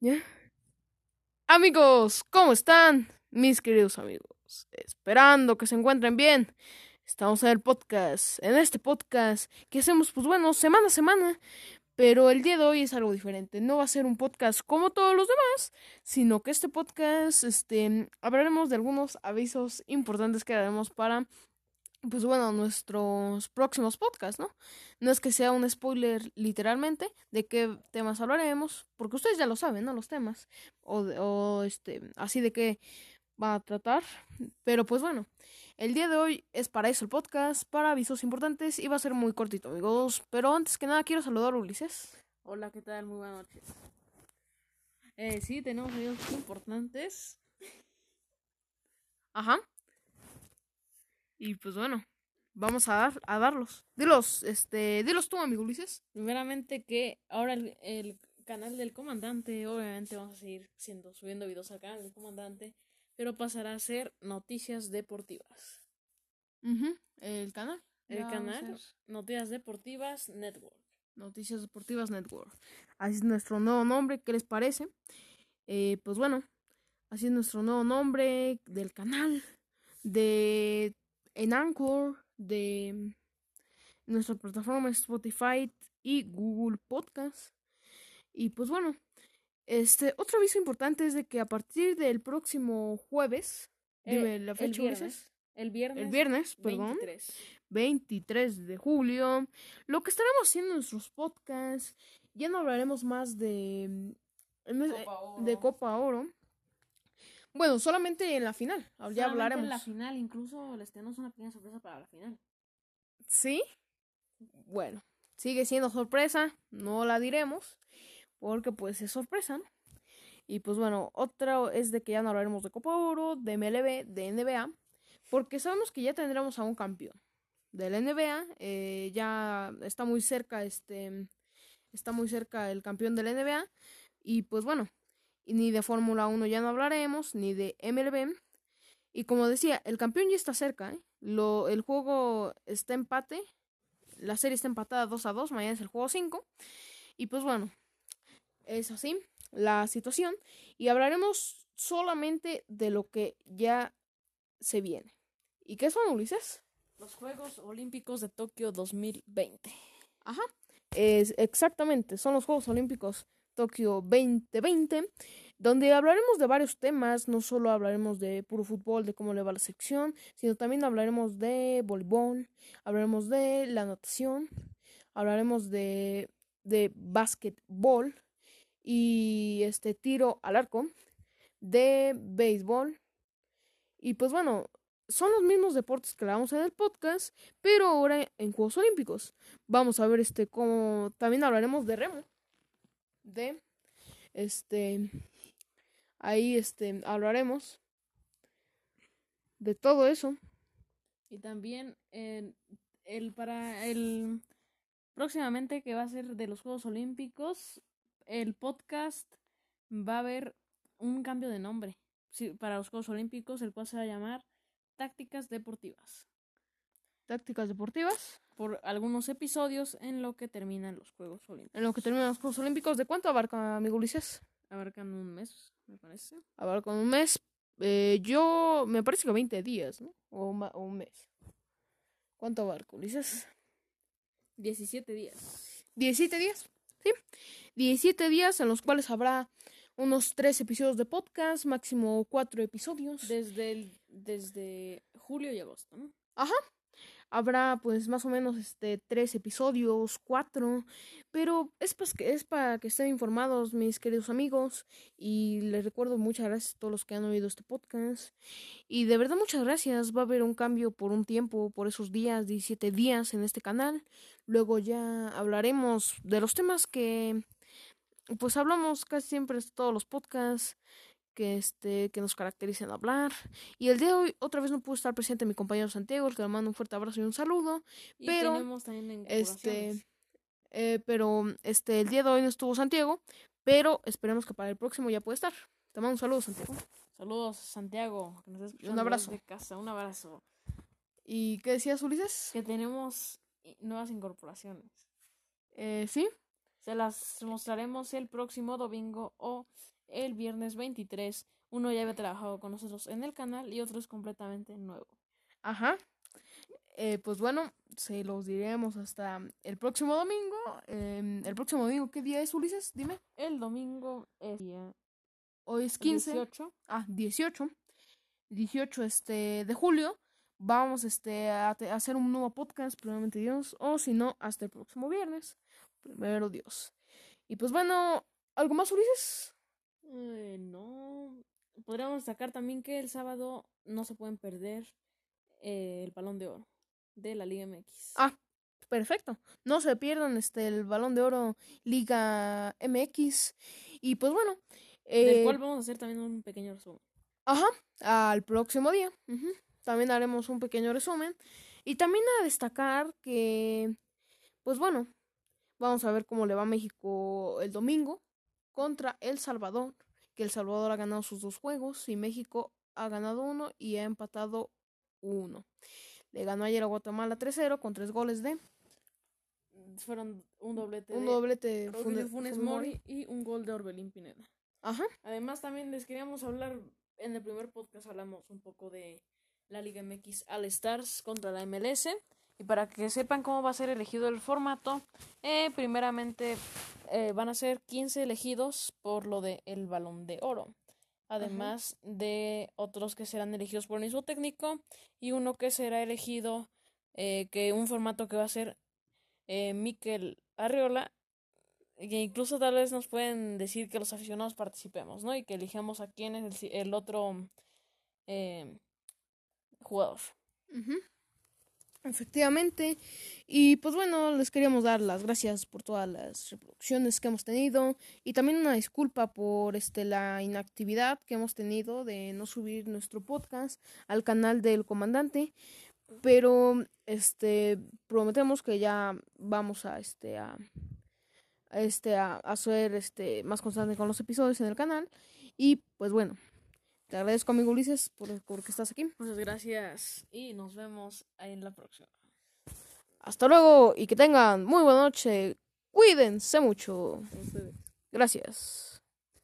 ¿Ya? Amigos, ¿cómo están? Mis queridos amigos, esperando que se encuentren bien. Estamos en el podcast, en este podcast que hacemos, pues bueno, semana a semana. Pero el día de hoy es algo diferente. No va a ser un podcast como todos los demás, sino que este podcast, este, hablaremos de algunos avisos importantes que haremos para pues bueno, nuestros próximos podcasts, ¿no? No es que sea un spoiler literalmente de qué temas hablaremos, porque ustedes ya lo saben, ¿no? Los temas, o, o este, así de qué va a tratar, pero pues bueno, el día de hoy es para eso el podcast, para avisos importantes y va a ser muy cortito, amigos, pero antes que nada quiero saludar a Ulises. Hola, ¿qué tal? Muy buenas noches. Eh, sí, tenemos avisos importantes. Ajá. Y pues bueno, vamos a, dar, a darlos. Dilos, este, dilos tú, amigo Ulises. Primeramente que ahora el, el, canal del comandante, obviamente vamos a seguir siendo, subiendo videos al canal del comandante, pero pasará a ser noticias deportivas. Uh El canal. El canal Noticias Deportivas Network. Noticias Deportivas Network. Así es nuestro nuevo nombre, ¿qué les parece? Eh, pues bueno, así es nuestro nuevo nombre del canal, de en Anchor, de nuestra plataforma Spotify y Google Podcast. Y pues bueno, este otro aviso importante es de que a partir del próximo jueves, eh, dime la fecha, el viernes, el viernes, el viernes, perdón, 23. de julio, lo que estaremos haciendo en nuestros podcasts, ya no hablaremos más de Copa de Copa Oro bueno, solamente en la final. Ya solamente hablaremos. En la final, incluso les tenemos una pequeña sorpresa para la final. ¿Sí? Bueno, sigue siendo sorpresa. No la diremos. Porque pues es sorpresa. Y pues bueno, otra es de que ya no hablaremos de Copa Oro, de MLB, de NBA. Porque sabemos que ya tendremos a un campeón de la NBA. Eh, ya está muy cerca este. Está muy cerca el campeón de la NBA. Y pues bueno, ni de Fórmula 1 ya no hablaremos, ni de MLB. Y como decía, el campeón ya está cerca. ¿eh? Lo, el juego está empate. La serie está empatada 2 a 2. Mañana es el juego 5. Y pues bueno, es así la situación. Y hablaremos solamente de lo que ya se viene. ¿Y qué son, Ulises? Los Juegos Olímpicos de Tokio 2020. Ajá. Es, exactamente, son los Juegos Olímpicos Tokio 2020, donde hablaremos de varios temas, no solo hablaremos de puro fútbol, de cómo le va la sección, sino también hablaremos de voleibol, hablaremos de la natación, hablaremos de, de básquetbol y este tiro al arco, de béisbol. Y pues bueno, son los mismos deportes que hablamos en el podcast, pero ahora en Juegos Olímpicos. Vamos a ver este cómo también hablaremos de remo de este ahí este hablaremos de todo eso. Y también el para el próximamente que va a ser de los Juegos Olímpicos el podcast va a haber un cambio de nombre para los Juegos Olímpicos el cual se va a llamar tácticas deportivas tácticas deportivas por algunos episodios en lo que terminan los Juegos Olímpicos. En lo que terminan los Juegos Olímpicos, ¿de cuánto abarca, amigo Ulises? Abarcan un mes, me parece. Abarcan un mes. Eh, yo, me parece que 20 días, ¿no? O, o un mes. ¿Cuánto abarca, Ulises? 17 días. ¿17 días? Sí. 17 días en los cuales habrá unos 3 episodios de podcast, máximo 4 episodios. Desde, el, desde julio y agosto, ¿no? Ajá, habrá pues más o menos este tres episodios, cuatro, pero es, pues, es para que estén informados mis queridos amigos y les recuerdo muchas gracias a todos los que han oído este podcast y de verdad muchas gracias, va a haber un cambio por un tiempo, por esos días, 17 días en este canal, luego ya hablaremos de los temas que pues hablamos casi siempre todos los podcasts que este que nos caracterizan hablar. Y el día de hoy otra vez no pudo estar presente mi compañero Santiago que le mando un fuerte abrazo y un saludo y pero tenemos también este eh, pero este el día de hoy no estuvo Santiago pero esperemos que para el próximo ya pueda estar. Te mando un saludo Santiago. Saludos Santiago que nos un abrazo. de casa un abrazo. Y qué decías Ulises que tenemos nuevas incorporaciones. Eh, sí. Se las mostraremos el próximo domingo o el viernes 23. Uno ya había trabajado con nosotros en el canal y otro es completamente nuevo. Ajá. Eh, pues bueno, se los diremos hasta el próximo domingo. Em, el próximo domingo, ¿qué día es, Ulises? Dime. El domingo es día Hoy es 15. 18. Ah, 18. 18 este, de julio. Vamos este, a, a hacer un nuevo podcast, probablemente Dios. O si no, hasta el próximo viernes. Primero Dios. Y pues bueno, ¿algo más, Ulises? Eh, no. Podríamos destacar también que el sábado no se pueden perder eh, el balón de oro de la Liga MX. Ah, perfecto. No se pierdan este el Balón de Oro Liga MX. Y pues bueno. del eh, cual vamos a hacer también un pequeño resumen. Ajá, al próximo día. También haremos un pequeño resumen. Y también a destacar que, pues bueno, vamos a ver cómo le va a México el domingo contra El Salvador. Que El Salvador ha ganado sus dos juegos y México ha ganado uno y ha empatado uno. Le ganó ayer a Guatemala 3-0 con tres goles de Fueron un doblete un de doblete Funes Funes Mori y un gol de Orbelín Pineda. Ajá, Además, también les queríamos hablar, en el primer podcast hablamos un poco de la Liga MX All Stars contra la MLS. Y para que sepan cómo va a ser elegido el formato, eh, primeramente eh, van a ser 15 elegidos por lo de el balón de oro. Además de otros que serán elegidos por el mismo técnico y uno que será elegido, eh, que un formato que va a ser eh, Miquel Arriola que incluso tal vez nos pueden decir que los aficionados participemos, ¿no? Y que elijamos a quién es el, el otro eh, jugador. Ujú. Efectivamente. Y pues bueno, les queríamos dar las gracias por todas las reproducciones que hemos tenido. Y también una disculpa por este la inactividad que hemos tenido de no subir nuestro podcast al canal del comandante. Pero este prometemos que ya vamos a este a, este a, a ser este más constante con los episodios en el canal. Y pues bueno, te agradezco amigo Ulises por, por que estás aquí. Muchas gracias y nos vemos en la próxima. Hasta luego y que tengan muy buena noche. Cuídense mucho. Gracias.